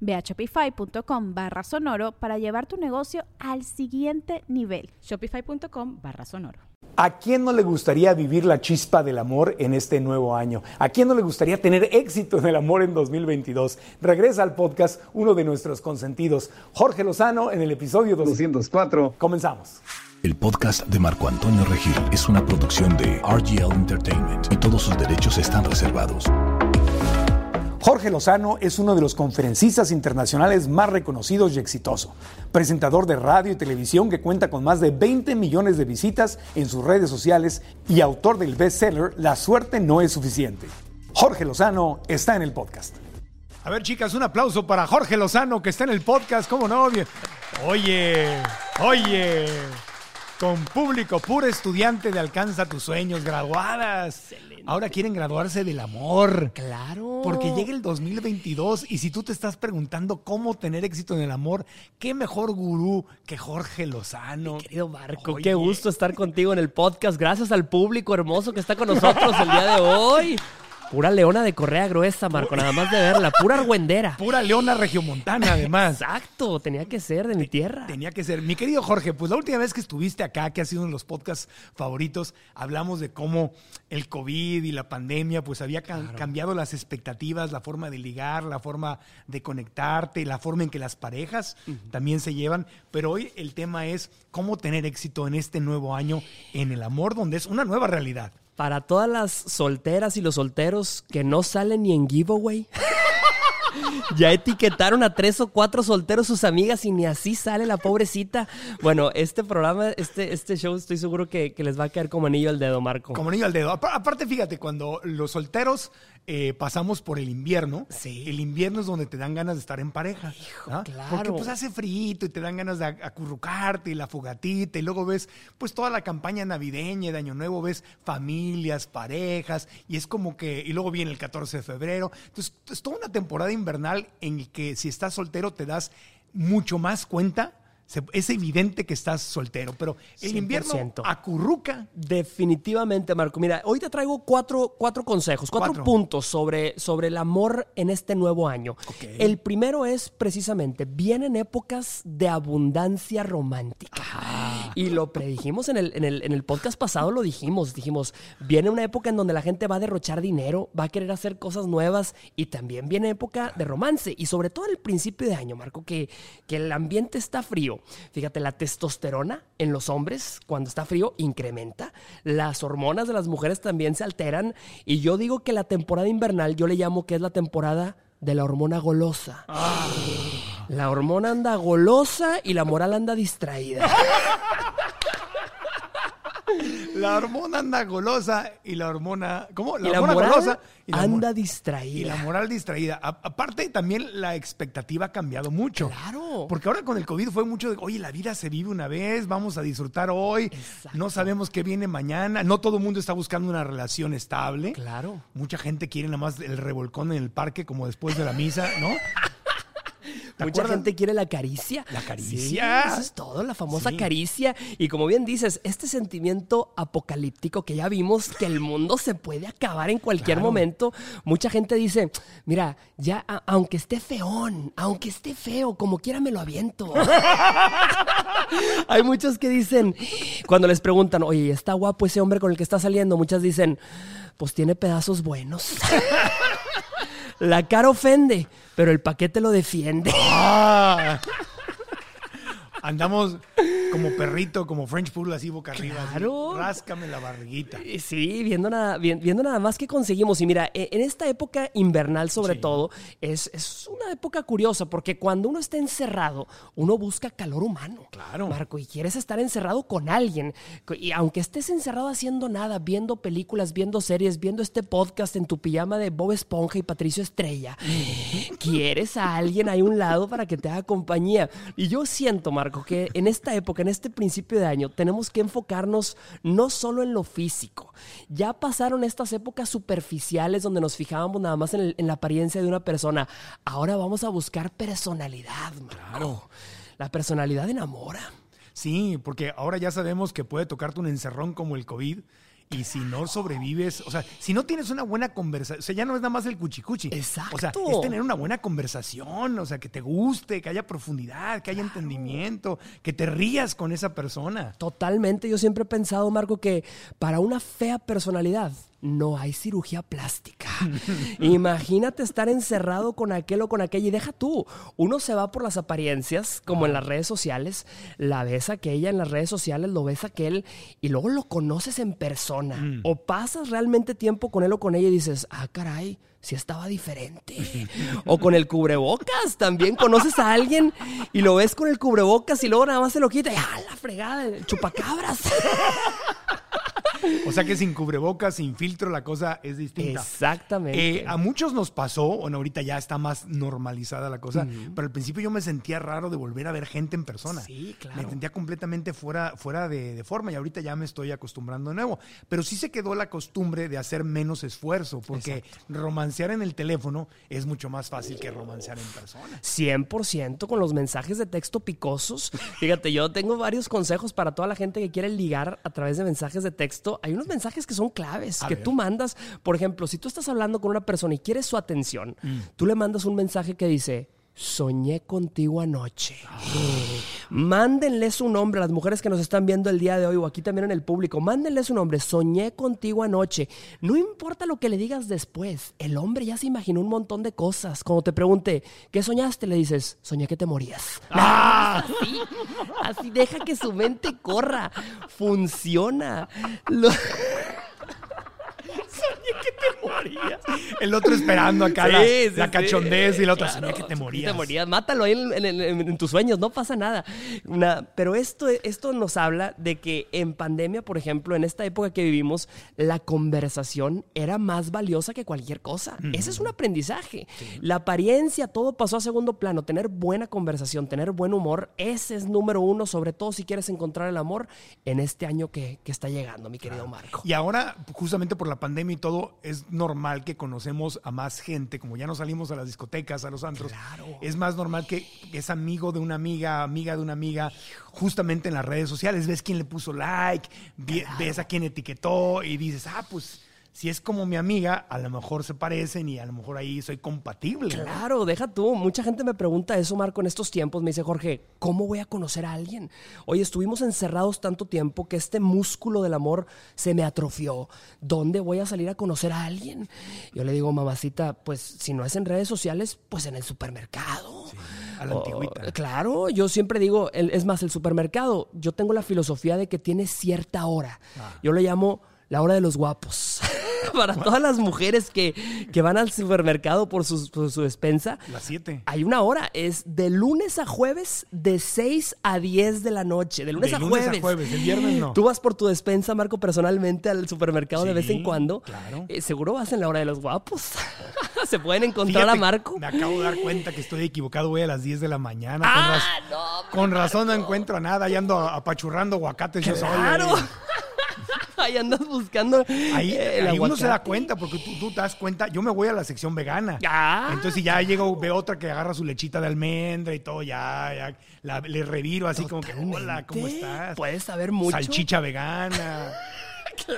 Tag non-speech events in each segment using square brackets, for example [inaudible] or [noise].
Ve a shopify.com barra sonoro para llevar tu negocio al siguiente nivel. Shopify.com barra sonoro. ¿A quién no le gustaría vivir la chispa del amor en este nuevo año? ¿A quién no le gustaría tener éxito en el amor en 2022? Regresa al podcast uno de nuestros consentidos, Jorge Lozano, en el episodio 204. Comenzamos. El podcast de Marco Antonio Regil es una producción de RGL Entertainment y todos sus derechos están reservados. Jorge Lozano es uno de los conferencistas internacionales más reconocidos y exitoso, presentador de radio y televisión que cuenta con más de 20 millones de visitas en sus redes sociales y autor del bestseller La suerte no es suficiente. Jorge Lozano está en el podcast. A ver, chicas, un aplauso para Jorge Lozano que está en el podcast. ¿Cómo no? Oye, oye con público, puro estudiante de Alcanza tus sueños, graduadas. Ahora quieren graduarse del amor. Claro. Porque llega el 2022 y si tú te estás preguntando cómo tener éxito en el amor, qué mejor gurú que Jorge Lozano. querido Marco, qué gusto estar contigo en el podcast. Gracias al público hermoso que está con nosotros el día de hoy. Pura leona de correa gruesa, Marco, nada más de verla. Pura argüendera. Pura leona regiomontana, además. Exacto, tenía que ser de mi tierra. Tenía que ser. Mi querido Jorge, pues la última vez que estuviste acá, que ha sido uno de los podcasts favoritos, hablamos de cómo el COVID y la pandemia, pues había cambiado las expectativas, la forma de ligar, la forma de conectarte, la forma en que las parejas también se llevan. Pero hoy el tema es cómo tener éxito en este nuevo año en el amor, donde es una nueva realidad para todas las solteras y los solteros que no salen ni en giveaway. [laughs] ya etiquetaron a tres o cuatro solteros sus amigas y ni así sale la pobrecita. Bueno, este programa, este, este show, estoy seguro que, que les va a caer como anillo al dedo, Marco. Como anillo al dedo. Aparte, fíjate, cuando los solteros eh, pasamos por el invierno. Sí. El invierno es donde te dan ganas de estar en pareja. Hijo, claro. Porque pues hace frío y te dan ganas de acurrucarte y la fogatita y luego ves pues toda la campaña navideña de Año Nuevo, ves familias, parejas y es como que, y luego viene el 14 de febrero. Entonces es toda una temporada invernal en que si estás soltero te das mucho más cuenta es evidente que estás soltero, pero el invierno acurruca. Definitivamente, Marco. Mira, hoy te traigo cuatro, cuatro consejos, cuatro, puntos sobre, sobre el amor en este nuevo año. El primero es precisamente, vienen épocas de abundancia romántica. Y lo predijimos en el, en, el, en el podcast pasado, lo dijimos. Dijimos, viene una época en donde la gente va a derrochar dinero, va a querer hacer cosas nuevas y también viene época de romance. Y sobre todo el principio de año, Marco, que, que el ambiente está frío Fíjate, la testosterona en los hombres cuando está frío incrementa, las hormonas de las mujeres también se alteran y yo digo que la temporada invernal yo le llamo que es la temporada de la hormona golosa. Ah. La hormona anda golosa y la moral anda distraída. [laughs] [laughs] La hormona anda golosa y la hormona. ¿Cómo? La, hormona golosa y anda distraída. Y la moral distraída. aparte, también la expectativa ha cambiado mucho. Claro. Porque ahora con el COVID fue mucho de, oye, la vida se vive una vez, vamos a disfrutar hoy. No sabemos qué viene mañana. No todo el mundo está buscando una relación estable. Claro. Mucha gente quiere nada más el revolcón en el parque como después de la misa, ¿no? [laughs] Mucha gente quiere la caricia. La caricia. eso es todo, la famosa caricia. Y como bien dices, este sentimiento apocalíptico que ya vimos que el mundo se puede acabar en cualquier momento, mucha gente dice, mira, ya aunque esté feón, aunque esté feo, como quiera me lo aviento. [laughs] Hay muchos que dicen, cuando les preguntan, oye, ¿está guapo ese hombre con el que está saliendo? Muchas dicen, pues tiene pedazos buenos. [laughs] La cara ofende, pero el paquete lo defiende. Ah. [laughs] Andamos como perrito, como French Poodle, así boca arriba. así, Claro. ráscame la barriguita. Eh, Sí, viendo nada, vi- viendo nada más que conseguimos. Y mira, e- en esta época invernal sobre Sí. todo, es, es una época curiosa porque cuando uno está encerrado, uno busca calor humano. Claro. Marco, y quieres estar encerrado con alguien. Y aunque estés encerrado haciendo nada, viendo películas, viendo series, viendo este podcast en tu pijama de Bob Esponja y Patricio Estrella, [gasps] quieres a alguien ahí a un lado para que te haga compañía. Y yo siento, Marco, que en esta época, en este principio de año, tenemos que enfocarnos no solo en lo físico. Ya pasaron estas épocas superficiales donde nos fijábamos nada más en, el- en la apariencia de una persona. Ahora vamos a buscar personalidad, Marco. La personalidad enamora. Sí, porque ahora ya sabemos que puede tocarte un encerrón como el COVID. Y si no sobrevives, o sea, si no tienes una buena conversación, o sea, ya no es nada más el cuchicuchi. Exacto. O sea, es tener una buena conversación, o sea, que te guste, que haya profundidad, que haya entendimiento, que te rías con esa persona. Totalmente, yo siempre he pensado, Marco, que para una fea personalidad no hay cirugía plástica. [laughs] Imagínate estar encerrado con aquel o con aquella y deja tú. Uno se va por las apariencias, como en las redes sociales, la ves aquella en las redes sociales, lo ves aquel y luego lo conoces en persona. O pasas realmente tiempo con él o con ella y dices, ah, caray. Si estaba diferente. [laughs] O con el cubrebocas. También conoces a alguien y lo ves con el cubrebocas y luego nada más se lo quita y ¡ah, la fregada! Chupacabras. [laughs] O sea que sin cubrebocas, sin filtro, la cosa es distinta. Exactamente. Eh, a muchos nos pasó, bueno, ahorita ya está más normalizada la cosa, pero al principio yo me sentía raro de volver a ver gente en persona. Sí, claro. Me sentía completamente fuera, fuera de, de forma y ahorita ya me estoy acostumbrando de nuevo. Pero sí se quedó la costumbre de hacer menos esfuerzo, porque romancear en el teléfono es mucho más fácil que romancear en persona. 100% con los mensajes de texto picosos. Fíjate, yo tengo varios consejos para toda la gente que quiere ligar a través de mensajes de texto. Hay unos mensajes que son claves, A que ver. tú mandas. Por ejemplo, si tú estás hablando con una persona y quieres su atención, Mm. tú le mandas un mensaje que dice, soñé contigo anoche. Mándenle su nombre a las mujeres que nos están viendo el día de hoy o aquí también en el público. Mándenle su nombre. Soñé contigo anoche. No importa lo que le digas después. El hombre ya se imaginó un montón de cosas. Cuando te pregunte, ¿qué soñaste? Le dices, soñé que te morías. [laughs] ¡Ah! Así, así deja que su mente corra. Funciona. Lo- te morías. El otro esperando acá la, Sí, la sí. cachondez y el otro Claro, que te morías. Te morías. Mátalo ahí en, en- en- en tus sueños, no pasa nada. Una- pero esto, esto nos habla de que en pandemia, por ejemplo, en esta época que vivimos, la conversación era más valiosa que cualquier cosa. Ese es un aprendizaje. La apariencia, todo pasó a segundo plano. Tener buena conversación, tener buen humor, ese es número uno, sobre todo si quieres encontrar el amor en este año que, que está llegando, mi querido Marco. Y ahora, justamente por la pandemia y todo, es normal que conocemos a más gente, como ya no salimos a las discotecas, a los antros. Es más normal que es amigo de una amiga, amiga de una amiga, justamente en las redes sociales. Ves quién le puso like, ves a quién etiquetó y dices, ah, pues si es como mi amiga, a lo mejor se parecen y a lo mejor ahí soy compatible. Claro, deja tú. Mucha gente me pregunta eso, Marco, en estos tiempos. Me dice, Jorge, ¿cómo voy a conocer a alguien? Oye, estuvimos encerrados tanto tiempo que este músculo del amor se me atrofió. ¿Dónde voy a salir a conocer a alguien? Yo le digo, mamacita, pues si no es en redes sociales, pues en el supermercado. a la O- antigüita. claro, yo siempre digo, es más, el supermercado, yo tengo la filosofía de que tiene cierta hora. Ah. Yo le llamo la hora de los guapos. [laughs] [laughs] Para todas las mujeres que, que van al supermercado por, sus- por su despensa, Las siete. hay una hora, es de lunes a jueves, de 6 a 10 de la noche. De lunes, De a, lunes a jueves. jueves, el viernes no. Tú vas por tu despensa, Marco, personalmente al supermercado de vez en cuando. claro. Eh, seguro vas en la hora de los guapos. [laughs] Se pueden encontrar Fíjate, a Marco. Me acabo de dar cuenta que estoy equivocado, voy a las 10 de la mañana. con Ah, raz- no, Con razón no encuentro nada, ahí ando apachurrando aguacates yo solo. [laughs] Ahí. Andas buscando. Ahí, eh, el ahí uno se da cuenta, porque tú, tú te das cuenta, yo me voy a la sección vegana. Ah. Entonces si ya llego, veo otra que agarra su lechita de almendra y todo, ya, ya la- le reviro así como que, hola, ¿cómo estás? Puedes saber mucho. Salchicha vegana.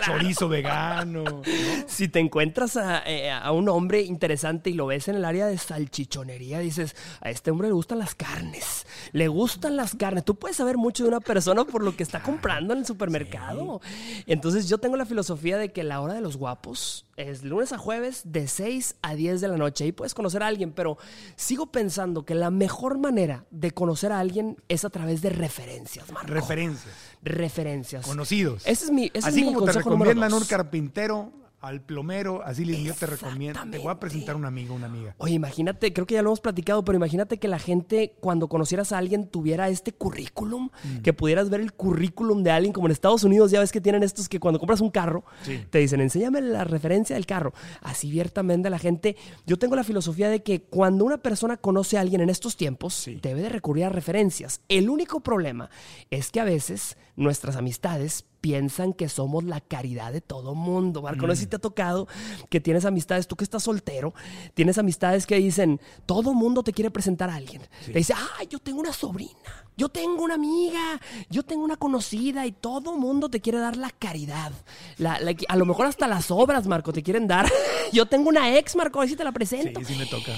Chorizo vegano. Si te encuentras eh, a, un hombre interesante y lo ves en el área de salchichonería, dices, a este hombre le gustan las carnes. Le gustan las carnes. Tú puedes saber mucho de una persona por lo que está comprando en el supermercado. Entonces yo tengo la filosofía de que la hora de los guapos es lunes a jueves de 6 a 10 de la noche. Ahí puedes conocer a alguien, pero sigo pensando que la mejor manera de conocer a alguien es a través de referencias, Marco. Referencias. Referencias. Conocidos. Ese es mi, ese Así es mi como te recomiendan un carpintero, al plomero, así le yo te recomiendo. Te voy a presentar un amigo, una amiga. Oye, imagínate, creo que ya lo hemos platicado, pero imagínate que la gente cuando conocieras a alguien tuviera este currículum, Mm. que pudieras ver el currículum de alguien, como en Estados Unidos ya ves que tienen estos que cuando compras un carro, Sí. te dicen, enséñame la referencia del carro. Así abiertamente la gente, yo tengo la filosofía de que cuando una persona conoce a alguien en estos tiempos, debe de recurrir a referencias. El único problema es que a veces nuestras amistades piensan que somos la caridad de todo mundo. Marco, no sé si te ha tocado que tienes amistades, tú que estás soltero, tienes amistades que dicen, todo mundo te quiere presentar a alguien. Te dice, ah, yo tengo una sobrina, yo tengo una amiga, yo tengo una conocida y todo mundo te quiere dar la caridad. La- la- a lo mejor hasta las obras, Marco, te quieren dar. [laughs] yo tengo una ex, Marco, a ver si te la presento. Sí, sí me toca.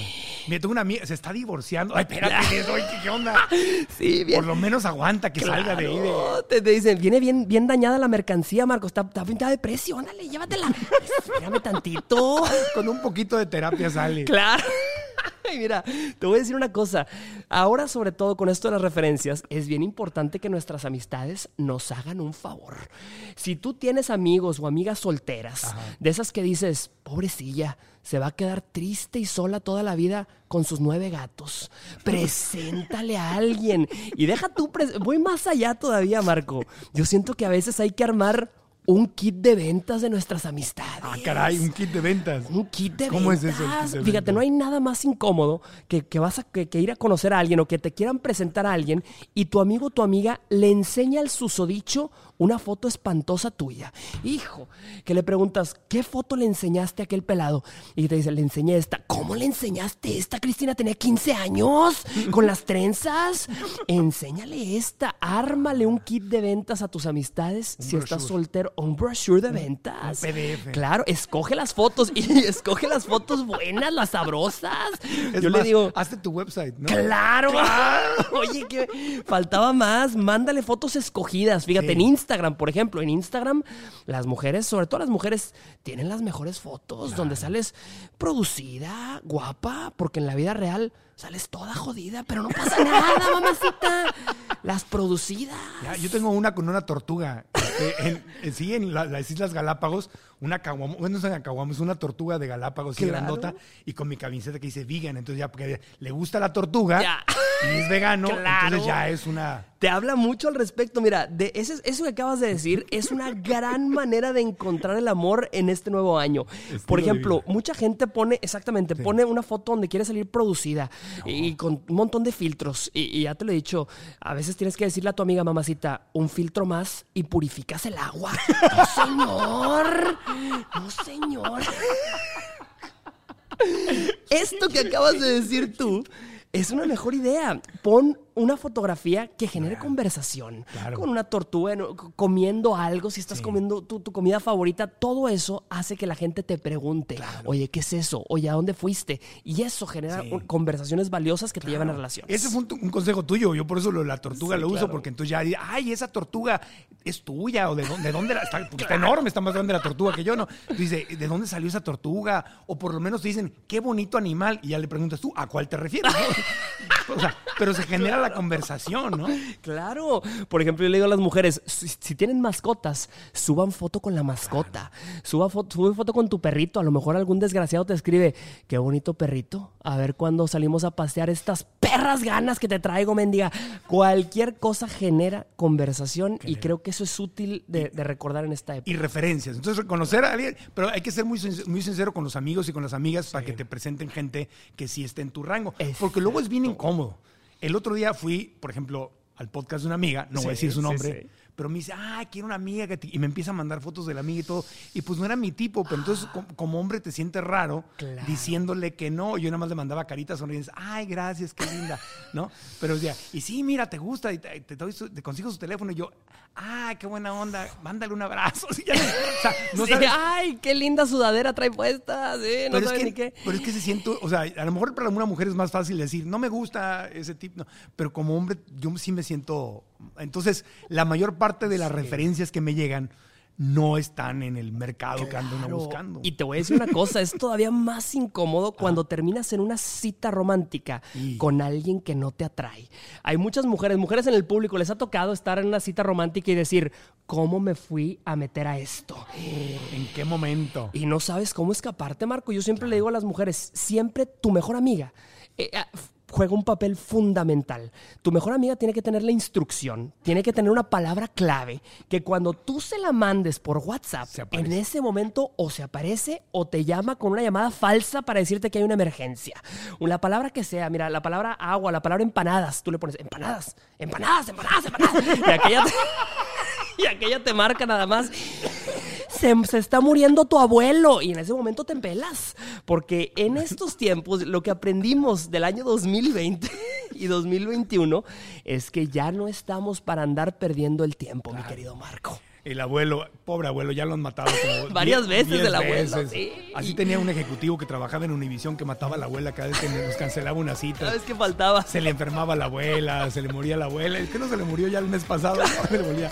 Mira, tengo una amiga, se está divorciando. Ay, espérate, [laughs] ¿qué, onda? Sí, bien. Por lo menos aguanta que salga de ahí. de- Te, te dicen, viene bien, bien dañada la mercancía, Marco. Está, está pintada de precio. Ándale, llévatela. Espérame tantito. Con un poquito de terapia sale. Claro. [laughs] Ay, mira, te voy a decir una cosa. Ahora, sobre todo con esto de las referencias, es bien importante que nuestras amistades nos hagan un favor. Si tú tienes amigos o amigas solteras, de esas que dices, pobrecilla, se va a quedar triste y sola toda la vida con sus nueve gatos. Preséntale a alguien. Y deja tú, voy más allá todavía, Marco. Yo siento que a veces hay que armar un kit de ventas de nuestras amistades. Ah, caray, un kit de ventas. Un kit de ¿Cómo es ventas. eso, el Fíjate, ventas? no hay nada más incómodo que, que vas a que, que ir a conocer a alguien o que te quieran presentar a alguien y tu amigo o tu amiga le enseña al susodicho una foto espantosa tuya. Hijo, que le preguntas, ¿qué foto le enseñaste a aquel pelado? Y te dice, le enseñé esta. ¿Cómo le enseñaste esta? Cristina tenía 15 años con las trenzas. [laughs] Enséñale esta. Ármale un kit de ventas a tus amistades si estás soltero. Un brochure de ventas. un PDF. Claro, escoge las fotos y [laughs] escoge las fotos buenas, las sabrosas. Es Yo más, le digo, hazte tu website, ¿no? claro. [laughs] Oye, que faltaba más. Mándale fotos escogidas. Fíjate, Sí. en Instagram, por ejemplo, en Instagram, las mujeres, sobre todo las mujeres, tienen las mejores fotos donde sales producida, guapa, porque en la vida real sales toda jodida, pero no pasa nada, [laughs] mamacita. Las producidas. Ya, yo tengo una con una tortuga. Este, en- en- sí, en la- las Islas Galápagos, una caguama, bueno, no es una caguama, es una tortuga de Galápagos, Claro. grandota, y con mi camiseta que dice vegan. Entonces ya, porque le gusta la tortuga Ya. y es vegano, [laughs] Claro. entonces ya es una... Te habla mucho al respecto. Mira, de ese- eso que acabas de decir es una gran manera de encontrar el amor en este nuevo año. Por de ejemplo, mucha gente pone, exactamente, pone una foto donde quiere salir producida y con un montón de filtros. Y, y ya te lo he dicho, a veces tienes que decirle a tu amiga mamacita, un filtro más y purificas el agua. No, [laughs] señor. [gasps] No, señor. [laughs] Esto que acabas de decir tú es una mejor idea. Pon una fotografía que genere conversación. Claro. Con una tortuga en- comiendo algo, si estás comiendo tu, tu comida favorita, todo eso hace que la gente te pregunte, oye, ¿qué es eso? Oye, ¿a dónde fuiste? Y eso genera Sí. conversaciones valiosas que te llevan a relaciones. Ese fue un, un consejo tuyo. Yo por eso lo la tortuga Sí, lo uso, porque entonces ya, ay, esa tortuga es tuya, o de dónde, de dónde la- está, [laughs] está enorme, está más grande la tortuga que yo, ¿no? Dice, ¿de dónde salió esa tortuga? O por lo menos te dicen, qué bonito animal, y ya le preguntas tú, ¿a cuál te refieres? [laughs] o sea, pero se genera la conversación, ¿no? [laughs] Claro. Por ejemplo, yo le digo a las mujeres, si, si tienen mascotas, suban foto con la mascota. Suba foto, sube foto con tu perrito. A lo mejor algún desgraciado te escribe, qué bonito perrito. A ver cuándo salimos a pasear estas perras ganas que te traigo, mendiga. Cualquier cosa genera conversación y creo que eso es útil de, de recordar en esta época. Y referencias. Entonces, reconocer a alguien, pero hay que ser muy sincero con los amigos y con las amigas para que te presenten gente que sí esté en tu rango. Porque luego es bien incómodo. El otro día fui, por ejemplo, al podcast de una amiga, no voy a decir su sí, nombre, sí. Pero me dice, ah, quiero una amiga. Que y me empieza a mandar fotos de la amiga y todo. Y pues no era mi tipo, pero entonces como, hombre te sientes raro diciéndole que no. Yo nada más le mandaba caritas sonrientes, ay, gracias, qué linda, ¿no? Pero decía, y sí, mira, te gusta, y te, te, consigo su teléfono. Y yo, ay, qué buena onda, mándale un abrazo. [laughs] o sea, ay, qué linda sudadera trae puesta. Sí, no pero, es que, ni qué. pero es que se siente, o sea, a lo mejor para una mujer es más fácil decir, no me gusta ese tipo, pero como hombre yo sí me siento... Entonces, la mayor parte de las referencias que me llegan no están en el mercado que ando buscando. Y te voy a decir una cosa, es todavía más incómodo [laughs] cuando terminas en una cita romántica con alguien que no te atrae. Hay muchas mujeres, mujeres en el público, les ha tocado estar en una cita romántica y decir, ¿cómo me fui a meter a esto? ¿En qué momento? Y no sabes cómo escaparte, Marco. Yo siempre le digo a las mujeres, siempre tu mejor amiga. Eh, ah, juega un papel fundamental. Tu mejor amiga tiene que tener la instrucción, tiene que tener una palabra clave que cuando tú se la mandes por WhatsApp, en ese momento o se aparece o te llama con una llamada falsa para decirte que hay una emergencia. La palabra que sea, mira, la palabra agua, la palabra empanadas, tú le pones empanadas, empanadas, empanadas, empanadas. Y aquella [laughs] y aquella te marca nada más se, está muriendo tu abuelo. Y en ese momento te empelas. Porque en estos tiempos, lo que aprendimos del año 2020 [laughs] y 2021 es que ya no estamos para andar perdiendo el tiempo, mi querido Marco. El abuelo, pobre abuelo, ya lo han matado como [laughs] varias veces el abuelo. Así tenía un ejecutivo que trabajaba en Univisión que mataba a la abuela cada vez que nos cancelaba una cita. Cada vez que faltaba. Se le enfermaba la abuela, se le moría la abuela. Es que no se le murió ya el mes pasado. [laughs] Se le moría.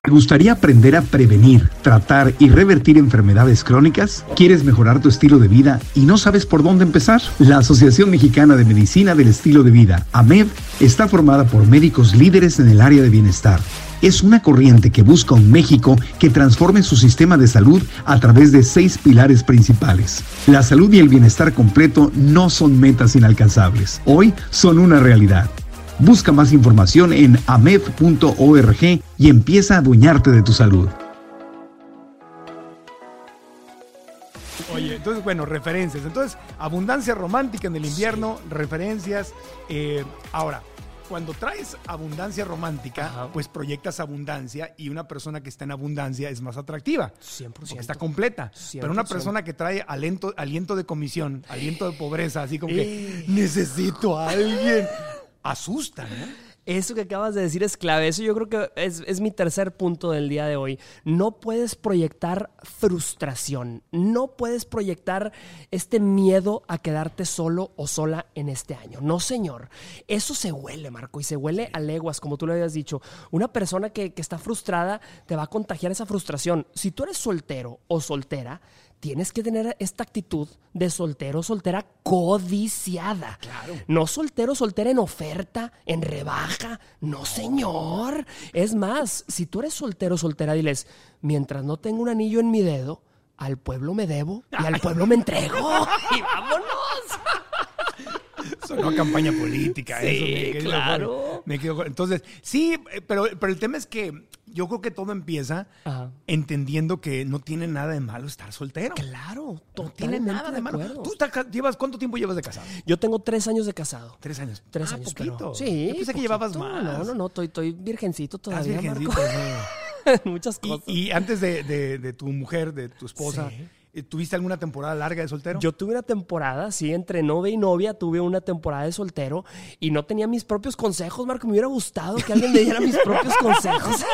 ¿Te gustaría aprender a prevenir, tratar y revertir enfermedades crónicas? ¿Quieres mejorar tu estilo de vida y no sabes por dónde empezar? La Asociación Mexicana de Medicina del Estilo de Vida, AMED, está formada por médicos líderes en el área de bienestar. Es una corriente que busca un México que transforme su sistema de salud a través de seis pilares principales. La salud y el bienestar completo no son metas inalcanzables, hoy son una realidad. Busca más información en amed.org y empieza a adueñarte de tu salud. Oye, entonces, bueno, referencias. Entonces, abundancia romántica en el invierno, referencias. Eh, ahora, cuando traes abundancia romántica, pues proyectas abundancia y una persona que está en abundancia es más atractiva. 100%. Porque está completa. Pero una persona que trae aliento, aliento de comisión, aliento de pobreza, así como que necesito a alguien asusta, ¿no? Eso que acabas de decir es clave. Eso yo creo que es, mi tercer punto del día de hoy. No puedes proyectar frustración. No puedes proyectar este miedo a quedarte solo o sola en este año. No, señor. Eso se huele, Marco, y se huele a leguas, como tú lo habías dicho. Una persona que, que está frustrada te va a contagiar esa frustración. Si tú eres soltero o soltera, tienes que tener esta actitud de soltero, soltera codiciada. Claro. No soltero, soltera en oferta, en rebaja. No, señor. Es más, si tú eres soltero, soltera, diles, mientras no tengo un anillo en mi dedo, al pueblo me debo y al pueblo me entrego. [laughs] y vámonos. Sonó campaña política. Sí, claro. entonces, sí, eh, pero, pero el tema es que yo creo que todo empieza entendiendo que no tiene nada de malo estar soltero. Claro, no tiene nada de, malo. ¿Tú llevas, cuánto tiempo llevas de casado? Yo tengo tres años de casado. ¿Tres años? Tres ah, años. Poquito. sí. Yo pensé que llevabas más. No, no, no, estoy, estoy virgencito todavía. virgencito, [laughs] Muchas cosas. Y, antes de, tu mujer, de tu esposa, eh, ¿Tuviste alguna temporada larga de soltero? Yo tuve una temporada, sí, entre novia y novia tuve una temporada de soltero y no tenía mis propios consejos, Marco. Me hubiera gustado que alguien me diera mis propios [laughs] consejos.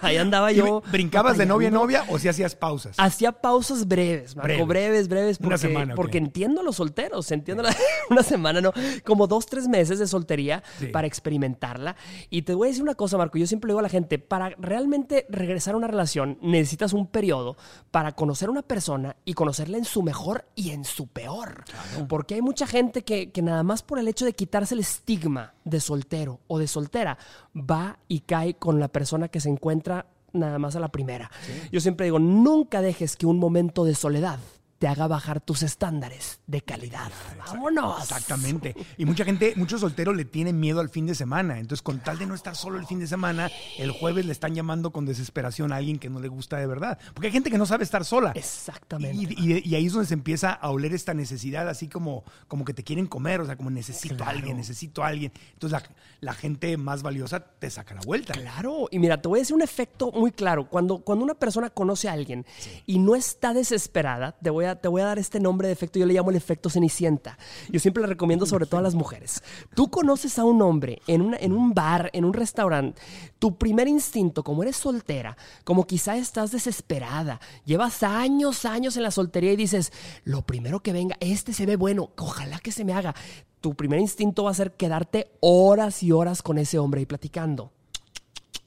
Ahí andaba yo. ¿Brincabas de novia a novia o si hacías pausas? Hacía pausas breves, Marco, breves, breves. porque, una semana. Porque entiendo a los solteros, entiendo [laughs] una semana, no, como dos, tres meses de soltería para experimentarla. Y te voy a decir una cosa, Marco, yo siempre le digo a la gente, para realmente regresar a una relación necesitas un periodo para conocer a una persona y conocerla en su mejor y en su peor. Porque hay mucha gente que, que nada más por el hecho de quitarse el estigma de soltero o de soltera va y cae con la persona que se encuentra nada más a la primera. Yo siempre digo, nunca dejes que un momento de soledad te haga bajar tus estándares de calidad. ¡Vámonos! Exactamente. Y mucha gente, muchos solteros le tienen miedo al fin de semana. Entonces, con tal de no estar solo el fin de semana, el jueves le están llamando con desesperación a alguien que no le gusta de verdad. Porque hay gente que no sabe estar sola. Exactamente. Y, y- y ahí es donde se empieza a oler esta necesidad, así como, como que te quieren comer, o sea, como necesito a alguien, necesito a alguien. Entonces, la, la gente más valiosa te saca la vuelta. Claro, y mira, te voy a decir un efecto muy claro. Cuando, cuando una persona conoce a alguien y no está desesperada, te voy, a, te voy a dar este nombre de efecto, yo le llamo el efecto Cenicienta. Yo siempre le recomiendo sobre todo a las mujeres. Tú conoces a un hombre en, una, en un bar, en un restaurante, tu primer instinto, como eres soltera, como quizá estás desesperada, llevas años, años en la soltería y dices, lo primero que venga, este se ve bueno, ojalá que se me haga. Tu primer instinto va a ser quedarte horas y horas con ese hombre y platicando.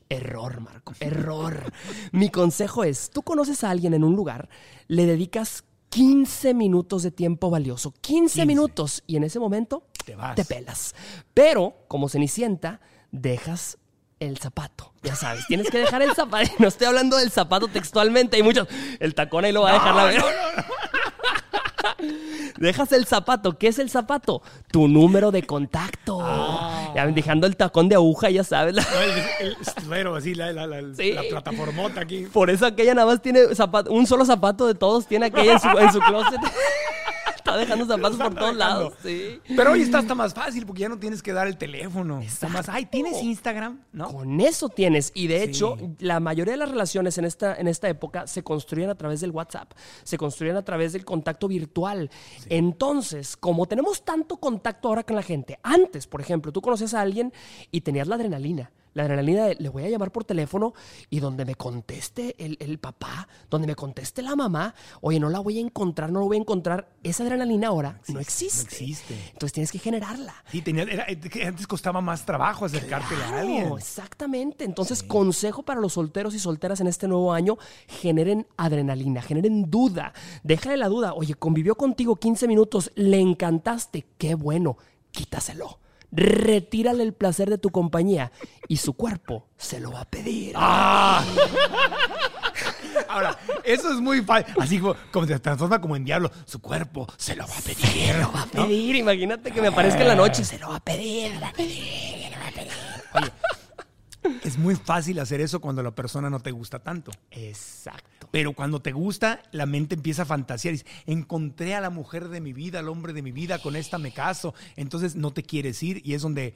Error, Marco, error. Mi consejo es, tú conoces a alguien en un lugar, le dedicas 15 minutos de tiempo valioso, 15, minutos, y en ese momento Te vas. te pelas. Pero, como Cenicienta, dejas el zapato. Ya sabes, tienes que dejar el zapato. [laughs] No estoy hablando del zapato textualmente, hay muchos. El tacón ahí lo va a dejar la ver. Dejas el zapato. ¿Qué es el zapato? Tu número de contacto. Ya dejando el tacón de aguja, ya sabes. la- No, el, así, la, la, la, Sí. la plataformota aquí. Por eso aquella nada más tiene zapato, un solo zapato de todos, tiene aquella en su, en su closet. [laughs] Está dejando zapatos por todos lados. Sí. Pero hoy está hasta más fácil porque ya no tienes que dar el teléfono. Está más, ay, ¿tienes Instagram? ¿No? Con eso tienes. Y de hecho, Sí. la mayoría de las relaciones en esta, en esta época se construyen a través del WhatsApp, se construyen a través del contacto virtual. Entonces, como tenemos tanto contacto ahora con la gente, antes, por ejemplo, tú conoces a alguien y tenías la adrenalina. La adrenalina de le voy a llamar por teléfono y donde me conteste el, el papá, donde me conteste la mamá, oye, no la voy a encontrar, no lo voy a encontrar. Esa adrenalina ahora no existe. no existe. Entonces tienes que generarla. Sí, tenía, era- eh, antes costaba más trabajo acercarte a alguien. Exactamente. Entonces, consejo para los solteros y solteras en este nuevo año, generen adrenalina, generen duda. Déjale la duda. Oye, convivió contigo 15 minutos, le encantaste, qué bueno, quítaselo. Retírale el placer de tu compañía y su cuerpo se lo va a pedir. ¡Ah! [laughs] Ahora, eso es muy fácil. Así como, como se transforma como en diablo. Su cuerpo se lo va a pedir. Se lo va a pedir. Imagínate que me aparezca en la noche, se lo va a pedir. se lo va a pedir, se lo va a pedir. Es muy fácil hacer eso cuando la persona no te gusta tanto. Exacto. Pero cuando te gusta, la mente empieza a fantasear. Dice, encontré a la mujer de mi vida, al hombre de mi vida, con esta me caso. Entonces no te quieres ir y es donde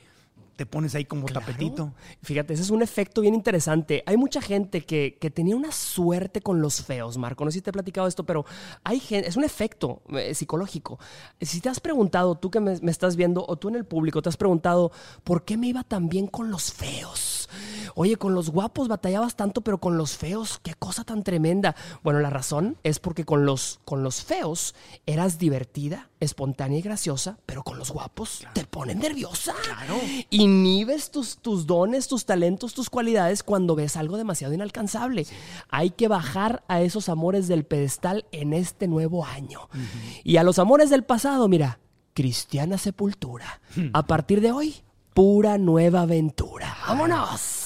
te pones ahí como Claro. tapetito. Fíjate, ese es un efecto bien interesante. Hay mucha gente que, que tenía una suerte con los feos, Marco. No sé si te he platicado esto, pero hay gente, es un efecto eh, psicológico. Si te has preguntado, tú que me, me estás viendo, o tú en el público, te has preguntado, ¿por qué me iba tan bien con los feos? Oye, con los guapos batallabas tanto, pero con los feos, qué cosa tan tremenda. Bueno, la razón es porque con los, con los feos eras divertida, espontánea y graciosa, pero con los guapos te ponen nerviosa. Claro. Inhibes tus, tus dones, tus talentos, tus cualidades cuando ves algo demasiado inalcanzable. Hay que bajar a esos amores del pedestal en este nuevo año. Y a los amores del pasado, mira, cristiana sepultura. A partir de hoy, pura nueva aventura. ¡Vámonos!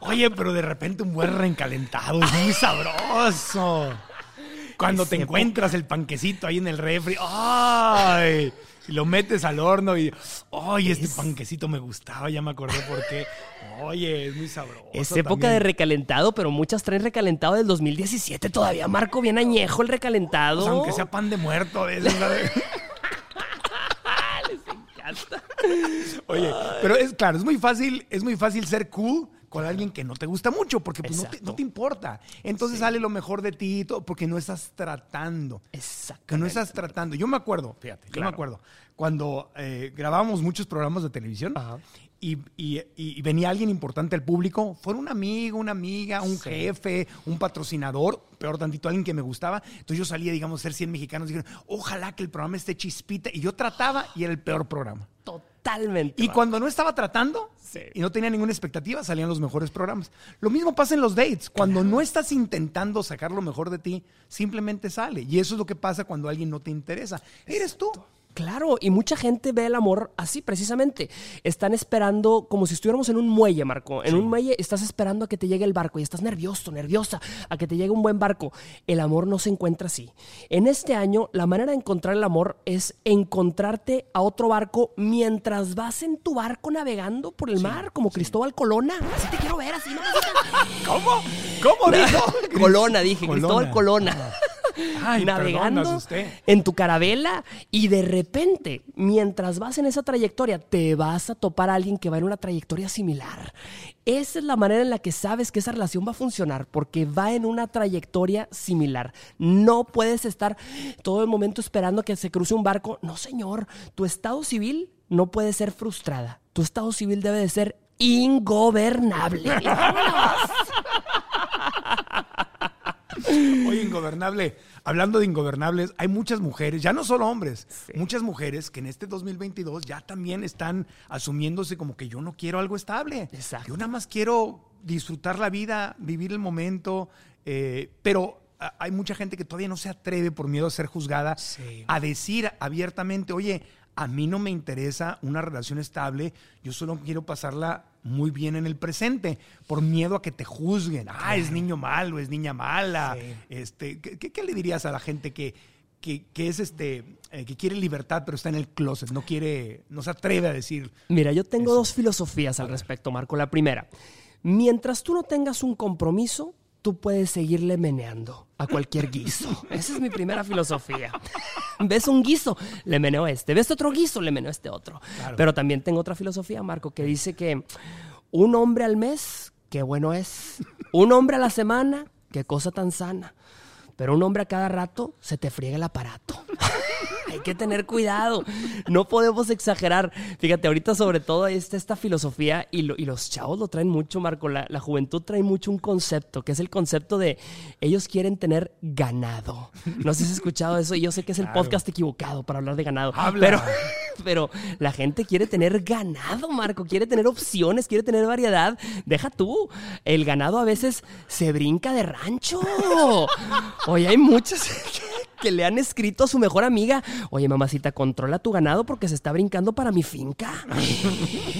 Oye, pero de repente un buen reencalentado es muy sabroso. Cuando te encuentras el panquecito ahí en el refri, ¡ay! Y lo metes al horno y, ¡ay! Este panquecito me gustaba, ya me acordé por qué. Oye, es muy sabroso. Es época de recalentado, pero muchas traen recalentado del 2017 todavía. Marco, bien añejo el recalentado. Sea, aunque sea pan de muerto, a veces, ¿sabes? Oye, pero es claro, es muy fácil, es muy fácil ser cool con alguien que no te gusta mucho, porque pues, no, te, Exacto. no te importa. Entonces sale lo mejor de ti, y todo, porque no estás tratando. Exacto. Que no estás tratando. Yo me acuerdo, fíjate, yo me acuerdo, cuando eh, grabábamos muchos programas de televisión Ajá. Y, y- y venía alguien importante al público, fuera un amigo, una amiga, un jefe, un patrocinador, peor tantito, alguien que me gustaba. Entonces yo salía, digamos, ser 100 mexicanos, dijeron, ojalá que el programa esté chispita. Y yo trataba y era el peor programa. Totalmente. Y cuando no estaba tratando Sí. y no tenía ninguna expectativa, salían los mejores programas. Lo mismo pasa en los dates. Cuando no estás intentando sacar lo mejor de ti, simplemente sale. Y eso es lo que pasa cuando alguien no te interesa. Eres tú. Claro, y mucha gente ve el amor así precisamente. Están esperando como si estuviéramos en un muelle, Marco. En un muelle estás esperando a que te llegue el barco y estás nervioso, nerviosa, a que te llegue un buen barco. El amor no se encuentra así. En este año, la manera de encontrar el amor es encontrarte a otro barco mientras vas en tu barco navegando por el mar, como Cristóbal Colona. Así te quiero ver, así, mamacita. ¿Cómo? ¿Cómo [laughs] dijo? Colona, dije, Colona. Cristóbal Colona. Ay, navegando en tu carabela y de repente, mientras vas en esa trayectoria, te vas a topar a alguien que va en una trayectoria similar. Esa es la manera en la que sabes que esa relación va a funcionar, porque va en una trayectoria similar. No puedes estar todo el momento esperando que se cruce un barco. No, señor, tu estado civil no puede ser frustrada. Tu estado civil debe de ser ingobernable. [laughs] [laughs] Oye, ingobernable. Hablando de ingobernables, hay muchas mujeres, ya no solo hombres, muchas mujeres que en este 2022 ya también están asumiéndose como que yo no quiero algo estable. Exacto. Yo nada más quiero disfrutar la vida, vivir el momento, eh, pero hay mucha gente que todavía no se atreve por miedo a ser juzgada Sí. a decir abiertamente, oye, a mí no me interesa una relación estable, yo solo quiero pasarla muy bien en el presente, por miedo a que te juzguen. Ah, es niño malo, es niña mala. Sí. Este, ¿qué, qué- qué le dirías a la gente que, que, que es este, eh, que quiere libertad, pero está en el closet, no quiere, no se atreve a decir, Mira, yo tengo dos filosofías al respecto, Marco. La primera, mientras tú no tengas un compromiso, tú puedes seguirle meneando a cualquier guiso. [laughs] Esa es mi primera filosofía. [laughs] Ves un guiso, le meneo este. Ves otro guiso, le meneo este otro. Pero también tengo otra filosofía, Marco, que dice que un hombre al mes, qué bueno es. Un hombre a la semana, qué cosa tan sana. Pero un hombre a cada rato se te friega el aparato. [laughs] Hay que tener cuidado. No podemos exagerar. Fíjate, ahorita sobre todo está esta filosofía y, lo- y los chavos lo traen mucho, Marco. La, la juventud trae mucho un concepto, que es el concepto de ellos quieren tener ganado. No sé si has escuchado eso y yo sé que es el podcast equivocado para hablar de ganado. Habla. Pero, [laughs] pero la gente quiere tener ganado, Marco. Quiere tener opciones, quiere tener variedad. Deja tú. El ganado a veces se brinca de rancho. Oye, hay muchas que le han escrito a su mejor amiga. Oye, mamacita, controla tu ganado porque se está brincando para mi finca.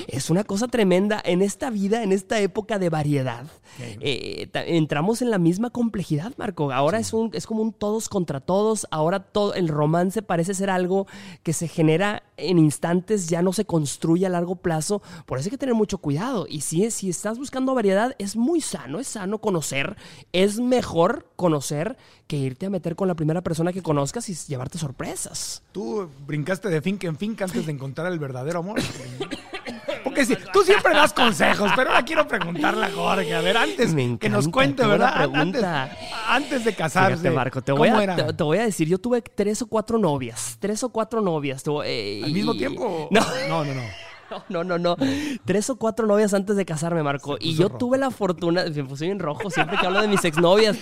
Es una cosa tremenda. En esta vida, en esta época de variedad, eh, entramos en la misma complejidad, Marco. Ahora es, un, es como un todos contra todos. Ahora todo el romance parece ser algo que se genera en instantes, ya no se construye a largo plazo. Por eso hay que tener mucho cuidado. Y si, si estás buscando variedad, es muy sano, es sano conocer. Es mejor conocer que irte a meter con la primera persona que conozcas y llevarte sorpresas. tú brincaste de finca en finca antes de encontrar el verdadero amor. [laughs] Porque sí, tú siempre das consejos, pero ahora quiero preguntarle a Jorge, a ver, antes Me que nos cuente, ¿verdad? Antes, de casarse. Fíjate, Marco, te voy, ¿cómo a, te, te voy a decir, yo tuve tres o cuatro novias, tres o cuatro novias. eh, ¿Al mismo tiempo? No, no, no. no. No, [laughs] no, no, no. Tres o cuatro novias antes de casarme, Marco. Y yo rojo. tuve la fortuna, me puse bien rojo siempre que hablo de mis exnovias.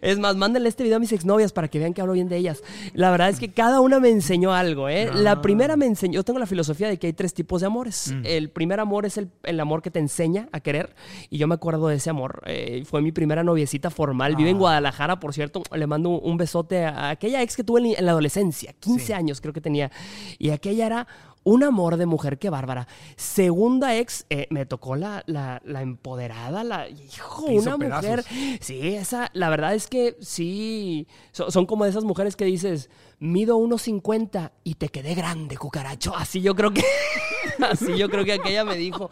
Es más, mándenle este video a mis exnovias para que vean que hablo bien de ellas. La verdad es que cada una me enseñó algo, ¿eh? La primera me enseñó, yo tengo la filosofía de que hay tres tipos de amores. El primer amor es el, el amor que te enseña a querer. Y yo me acuerdo de ese amor. Eh, fue mi primera noviecita formal. Vive en Guadalajara, por cierto. Le mando un besote a aquella ex que tuve en, en la adolescencia. 15 años creo que tenía. Y aquella era un amor de mujer, qué bárbara. Segunda ex, eh, me tocó la, la, la empoderada, la hijo, una mujer. Sí, esa, la verdad es que sí, so- son, como de esas mujeres que dices, mido 1.50 y te quedé grande, cucaracho. Así yo creo que, [laughs] así yo creo que aquella me dijo,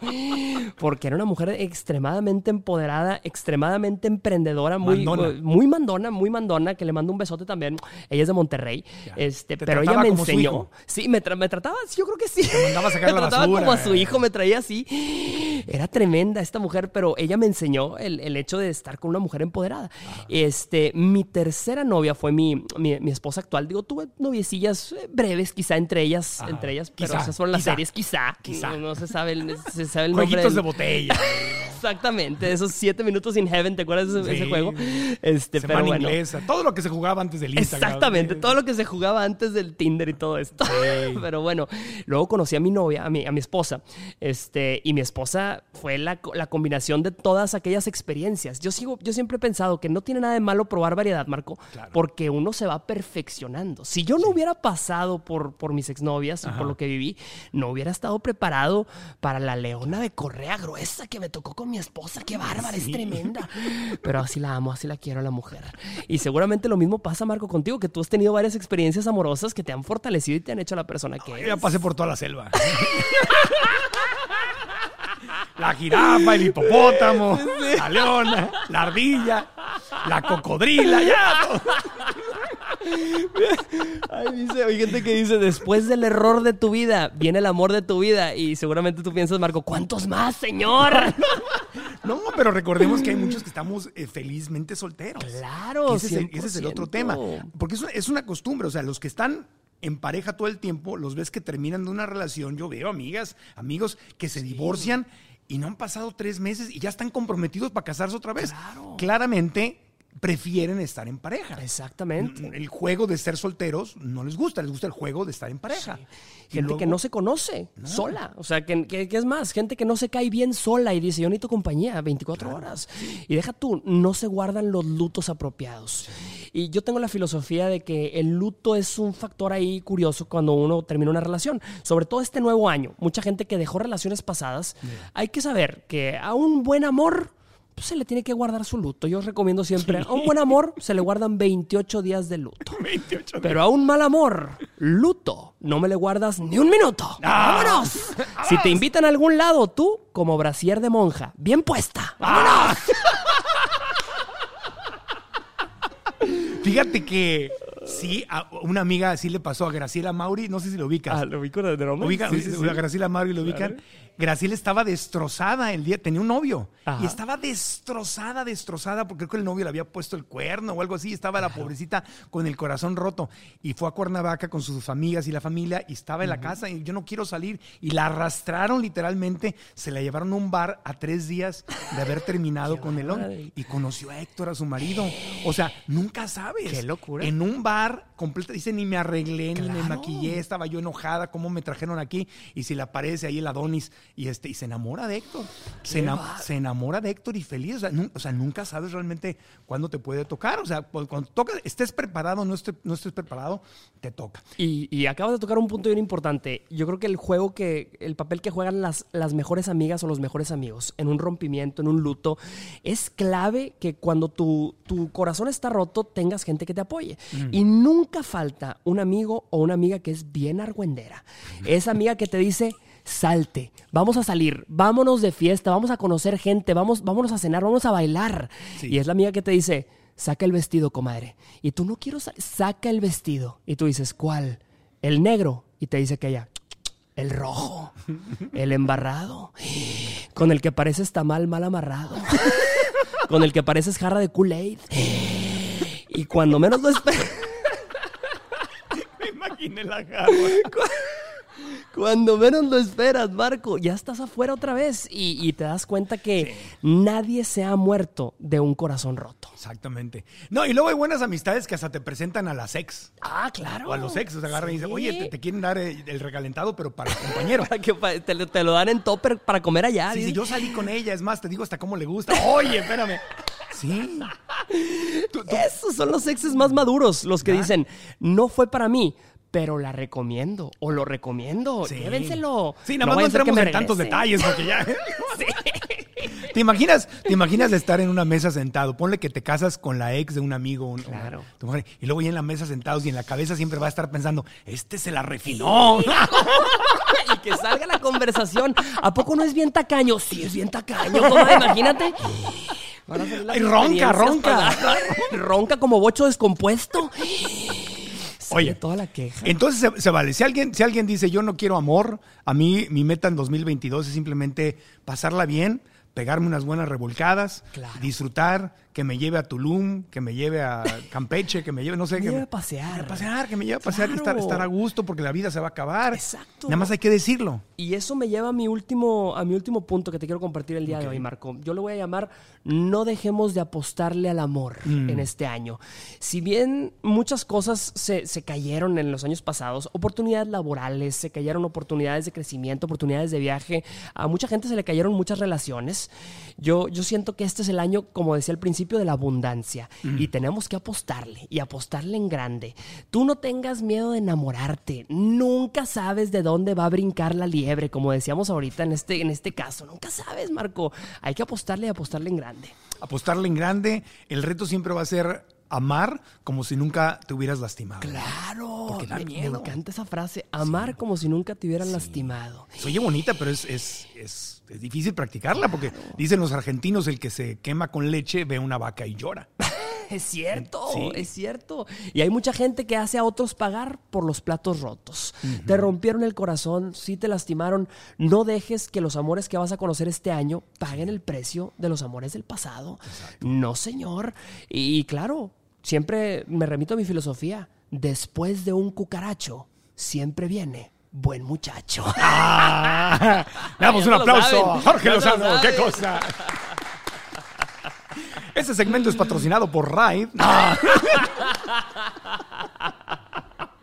porque era una mujer extremadamente empoderada, extremadamente emprendedora, muy Mandona. muy mandona, muy mandona, que le mando un besote también. Ella es de Monterrey, este, Te pero ella me como su enseñó. hijo. Sí, me, tra- me trataba, sí, yo creo que sí. Te mandaba a sacar me la trataba basura. como a su hijo, me traía así. Era tremenda esta mujer, pero ella me enseñó el, el hecho de estar con una mujer empoderada. Este, mi tercera novia fue mi, mi, mi esposa actual. Digo, tuve noviecillas eh, breves, quizá entre ellas, entre ellas, pero Quizá, esas fueron las quizá, series, quizá. quizá. No, no se sabe el, se sabe el nombre. Del- de botella. Exactamente, esos siete minutos in heaven, ¿te acuerdas de ese, juego? Este, Semana pero bueno. inglesa. Todo lo que se jugaba antes del Instagram. Exactamente, todo lo que se jugaba antes del Tinder y todo esto. [laughs] Pero bueno, luego conocí a mi novia, a mi, a mi esposa, este, y mi esposa fue la, la combinación de todas aquellas experiencias. Yo, sigo, yo siempre he pensado que no tiene nada de malo probar variedad, Marco, porque uno se va perfeccionando. Si yo no hubiera pasado por, por mis exnovias y por lo que viví, no hubiera estado preparado para la leona de correa gruesa que me tocó con mi esposa. ¡Qué bárbara! Es tremenda. Pero así la amo, así la quiero a la mujer. Y seguramente lo mismo pasa, Marco, contigo, que tú has tenido varias experiencias amorosas que te han fortalecido y te han hecho la persona que Yo eres. ya pasé por toda la selva. La jirafa, el hipopótamo, la leona, la ardilla, la cocodrila, ya. [laughs] Ay, dice, hay gente que dice, después del error de tu vida, viene el amor de tu vida. Y seguramente tú piensas, Marco, ¿cuántos más, señor? [laughs] No, pero recordemos que hay muchos que estamos eh, felizmente solteros. Claro, ese, es el, ese es el otro 100%. tema. Porque es una, es una costumbre. O sea, los que están en pareja todo el tiempo, los ves que terminan de una relación. Yo veo amigas, amigos que se divorcian y no han pasado tres meses y ya están comprometidos para casarse otra vez. Claramente prefieren estar en pareja. Exactamente. El juego de ser solteros no les gusta, les gusta el juego de estar en pareja. Gente que no se conoce sola. O sea, que, que- que es más, gente que no se cae bien sola y dice, yo necesito compañía 24 horas. Y deja tú, no se guardan los lutos apropiados. Y yo tengo la filosofía de que el luto es un factor ahí curioso cuando uno termina una relación. Sobre todo este nuevo año. Mucha gente que dejó relaciones pasadas. Hay que saber que a un buen amor... pues, se le tiene que guardar su luto. Yo os recomiendo siempre, a un buen amor se le guardan 28 días de luto. [laughs] 28 Pero a un mal amor, luto, no me le guardas ni un minuto. ¡Vámonos! [laughs] Si te invitan a algún lado, tú, como brasier de monja, bien puesta. ¡Vámonos! [laughs] Fíjate que sí, a una amiga sí le pasó a Graciela Mauri, no sé si lo ubicas. Ah, ¿lo ubico de nombre? Ubica- Sí, sí, sí. a Graciela Mauri lo ubican. Graciela estaba destrozada el día, tenía un novio Ajá. y estaba destrozada, destrozada porque creo que el novio le había puesto el cuerno o algo así. Estaba la pobrecita con el corazón roto y fue a Cuernavaca con sus amigas y la familia y estaba en la casa y yo no quiero salir y la arrastraron literalmente. Se la llevaron a un bar a tres días de haber [laughs] terminado con el hombre y conoció a Héctor, a su marido. O sea, nunca sabes. Qué locura. En un bar completo, dice, ni me arreglé, ni me maquillé, estaba yo enojada, cómo me trajeron aquí. Y si le aparece ahí el Adonis y, este, y se enamora de Héctor. Se, ena- se enamora de Héctor y feliz. O sea, nun- o sea, nunca sabes realmente cuándo te puede tocar. O sea, cu- cuando toca, estés preparado o no, estés- no estés preparado, te toca. Y, y acabas de tocar un punto bien importante. Yo creo que el juego que, el papel que juegan las, las mejores amigas o los mejores amigos en un rompimiento, en un luto, es clave que cuando tu, tu corazón está roto tengas gente que te apoye. Y nunca falta un amigo o una amiga que es bien argüendera. [laughs] Esa amiga que te dice, salte, vamos a salir, vámonos de fiesta, vamos a conocer gente, vamos, vámonos a cenar, vamos a bailar. Y es la amiga que te dice, saca el vestido, comadre. Y tú no quiero salir, saca el vestido. Y tú dices, ¿cuál? El negro. Y te dice que ella, el rojo, el embarrado, con el que pareces tamal mal amarrado, con el que pareces jarra de Kool-Aid. Y cuando menos lo esperas. [laughs] Me imaginé la Cuando menos lo esperas, Marco, ya estás afuera otra vez y, y te das cuenta que nadie se ha muerto de un corazón roto. Exactamente. No, y luego hay buenas amistades que hasta te presentan a las ex. Ah, claro. O a los ex, o sea, agarran y dicen, oye, te, te quieren dar eh, el recalentado, pero para el compañero. [laughs] Para que te, lo- te lo dan en topper para comer allá. Sí, yo salí con ella, es más, te digo hasta cómo le gusta. Oye, espérame. Sí. [laughs] Tú- tú- Esos son los exes más maduros, los que dicen, no fue para mí, pero la recomiendo o lo recomiendo. Sí. Llévenselo. Sí, nada más no que entremos en tantos detalles porque ya. [laughs] ¿Te imaginas, ¿Te imaginas estar en una mesa sentado? Ponle que te casas con la ex de un amigo un- Claro. o tu mujer, y luego ya en la mesa sentados y en la cabeza siempre va a estar pensando, este se la refinó. [laughs] y que salga la conversación. ¿A poco no es bien tacaño? Sí, es bien tacaño, comadre, imagínate. Ay, ronca, ronca. para- [laughs] ronca como bocho descompuesto. Oye, Sale toda la queja. Entonces se, se vale. Si alguien, si alguien dice yo no quiero amor, a mí mi meta en 2022 es simplemente pasarla bien, pegarme unas buenas revolcadas, Claro. disfrutar, que me lleve a Tulum, que me lleve a Campeche, que me lleve, no sé. Me que lleve me- a pasear. A pasear, que me lleve a pasear y estar, Claro. estar a gusto porque la vida se va a acabar. Exacto. Nada más hay que decirlo. Y eso me lleva a mi último, a mi último punto que te quiero compartir el día de hoy, Marco. Yo lo voy a llamar No dejemos de apostarle al amor Mm. en este año. Si bien muchas cosas se, se cayeron en los años pasados, oportunidades laborales, se cayeron oportunidades de crecimiento, oportunidades de viaje, a mucha gente se le cayeron muchas relaciones. Yo, yo siento que este es el año, como decía al principio, de la abundancia. Y tenemos que apostarle y apostarle en grande. Tú no tengas miedo de enamorarte. Nunca sabes de dónde va a brincar la liebre, como decíamos ahorita en este, en este caso. Nunca sabes, Marco. Hay que apostarle y apostarle en grande. Apostarle en grande, el reto siempre va a ser amar como si nunca te hubieras lastimado. Claro. Porque da me, me miedo. encanta esa frase. Amar como si nunca te hubieran lastimado. Se oye bonita, pero es, es, es, es difícil practicarla porque dicen los argentinos, el que se quema con leche ve una vaca y llora. [laughs] Es cierto, Sí. es cierto. Y hay mucha gente que hace a otros pagar por los platos rotos. Te rompieron el corazón, sí te lastimaron. No dejes que los amores que vas a conocer este año paguen el precio de los amores del pasado. No, señor. Y claro, siempre me remito a mi filosofía. Después de un cucaracho, siempre viene buen muchacho. [laughs] ¡Ah! Le damos un lo aplauso a Jorge Ya se lo Lozano. ¡Qué cosa! Este segmento es patrocinado por Ride. Ah.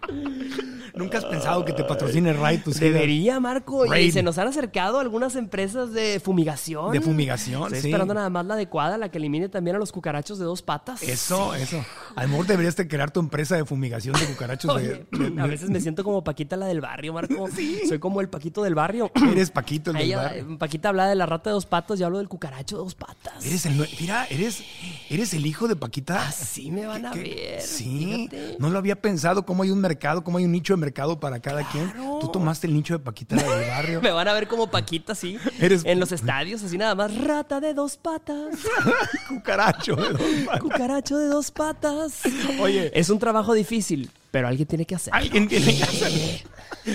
[laughs] ¿Nunca has pensado que te patrocine Ride tus Debería, Marco. Y se nos han acercado algunas empresas de fumigación. De fumigación, Estoy sí. esperando nada más la adecuada, la que elimine también a los cucarachos de dos patas. Eso, eso. A lo mejor deberías de crear tu empresa de fumigación de cucarachos. de- [laughs] Oye, de- a veces me siento como Paquita la del barrio, Marco. [laughs] Soy como el Paquito del barrio. [clears throat] Eres Paquito el del Ella- barrio. Paquita habla de la rata de dos patas, yo hablo del cucaracho de dos patas. Eres el, mira, eres, eres el hijo de Paquita. Así me van a ¿Qué- ver. Sí, fíjate. no lo había pensado cómo hay un mercado, cómo hay un nicho de mercado para cada quien. Tú tomaste el nicho de Paquita la del barrio. [laughs] Me van a ver como Paquita, sí. Eres- En los estadios, así nada más. Rata de dos patas. [laughs] Cucaracho. de dos patas. Cucaracho de dos patas. Oye. Es un trabajo difícil, pero alguien tiene que hacer. Alguien tiene que hacerlo.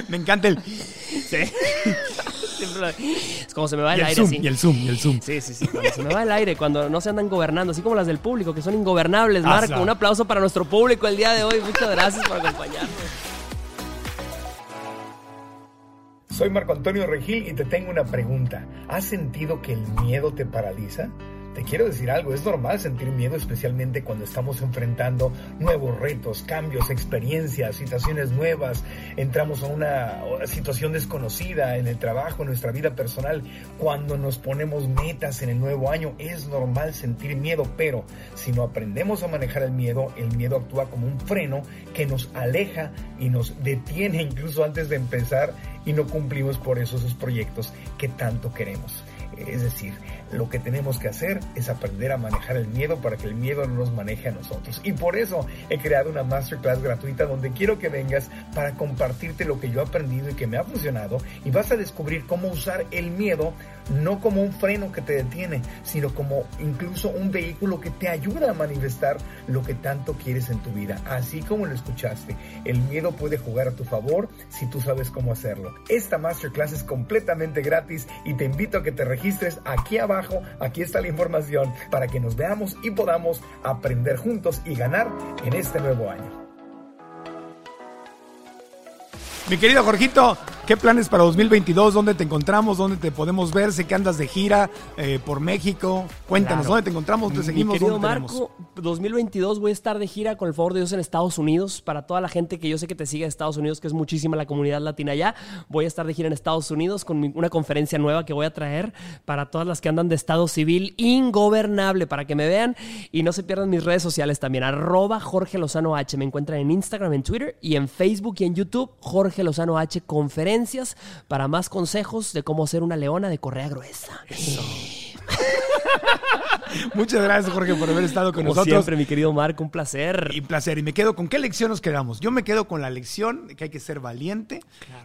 Me encanta el, Sí. Siempre lo- es como se me va y el, aire zoom, así. y el zoom, y el zoom. Sí, sí, sí. Cuando se me va el aire, cuando no se andan gobernando, así como las del público, que son ingobernables, Asa. Marco. Un aplauso para nuestro público el día de hoy. Muchas gracias por acompañarnos. Soy Marco Antonio Regil y te tengo una pregunta. ¿Has sentido que el miedo te paraliza? Te quiero decir algo, es normal sentir miedo especialmente cuando estamos enfrentando nuevos retos, cambios, experiencias, situaciones nuevas, entramos a una situación desconocida en el trabajo, en nuestra vida personal, cuando nos ponemos metas en el nuevo año, es normal sentir miedo, pero si no aprendemos a manejar el miedo, el miedo actúa como un freno que nos aleja y nos detiene [laughs] incluso antes de empezar y no cumplimos por eso esos proyectos que tanto queremos. Es decir, lo que tenemos que hacer es aprender a manejar el miedo para que el miedo no nos maneje a nosotros. Y por eso he creado una masterclass gratuita donde quiero que vengas para compartirte lo que yo he aprendido y que me ha funcionado y vas a descubrir cómo usar el miedo no como un freno que te detiene, sino como incluso un vehículo que te ayuda a manifestar lo que tanto quieres en tu vida. Así como lo escuchaste, el miedo puede jugar a tu favor si tú sabes cómo hacerlo. Esta masterclass es completamente gratis y te invito a que te registres aquí abajo. Aquí está la información para que nos veamos y podamos aprender juntos y ganar en este nuevo año. Mi querido Jorgito, ¿qué planes para 2022? ¿Dónde te encontramos? ¿Dónde te podemos ver? Sé que andas de gira eh, por México. Cuéntanos, Claro. ¿dónde te encontramos? ¿Te seguimos? Mi querido. Marco, 2022 voy a estar de gira con el favor de Dios en Estados Unidos. Para toda la gente que yo sé que te sigue de Estados Unidos, que es muchísima la comunidad latina allá, voy a estar de gira en Estados Unidos con una conferencia nueva que voy a traer para todas las que andan de estado civil ingobernable, para que me vean y no se pierdan mis redes sociales también. Arroba Jorge Lozano H. Me encuentran en Instagram, en Twitter y en Facebook y en YouTube. Jorge Lozano H. Conferencias para más consejos de cómo ser una leona de correa gruesa. [laughs] Muchas gracias, Jorge, por haber estado con Como nosotros. siempre, mi querido Marco, un placer. Y placer. Y me quedo con qué lección nos quedamos. Yo me quedo con la lección de que hay que ser valiente,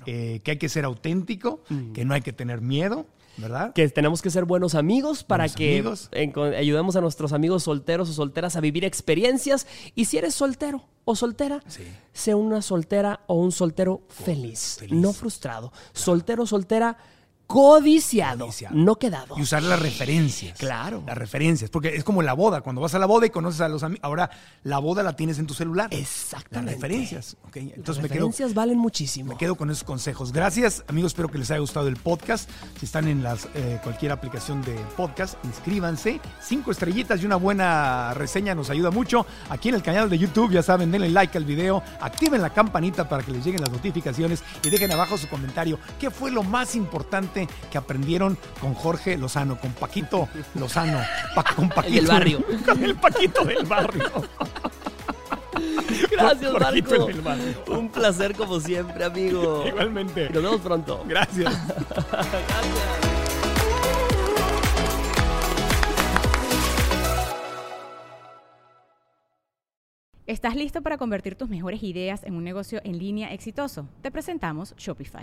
eh, que hay que ser auténtico, que no hay que tener miedo, ¿verdad? que tenemos que ser buenos amigos para Buenos que amigos. ayudemos a nuestros amigos solteros o solteras a vivir experiencias. Y si eres soltero o soltera, sea una soltera o un soltero feliz, feliz. no frustrado. Soltero o soltera, Codiciado, Codiciado. no quedado. Y usar las referencias. Claro. Las referencias. Porque es como la boda. Cuando vas a la boda y conoces a los amigos. Ahora la boda la tienes en tu celular. Exactamente. Las referencias. ok. Las Entonces me quedo, referencias valen muchísimo. me quedo con esos consejos. Gracias, amigos. Espero que les haya gustado el podcast. Si están en las, eh, cualquier aplicación de podcast, inscríbanse. Cinco estrellitas y una buena reseña nos ayuda mucho. Aquí en el canal de YouTube, ya saben, denle like al video, activen la campanita para que les lleguen las notificaciones y dejen abajo su comentario. ¿Qué fue lo más importante que aprendieron con Jorge Lozano, con Paquito Lozano? Pa- con [laughs] Paquito, del barrio. Con [laughs] el Paquito del barrio. [laughs] Gracias, Marco. el. Un placer como siempre, amigo. Igualmente. Nos vemos pronto. Gracias. ¿Estás listo para convertir tus mejores ideas en un negocio en línea exitoso? Te presentamos Shopify.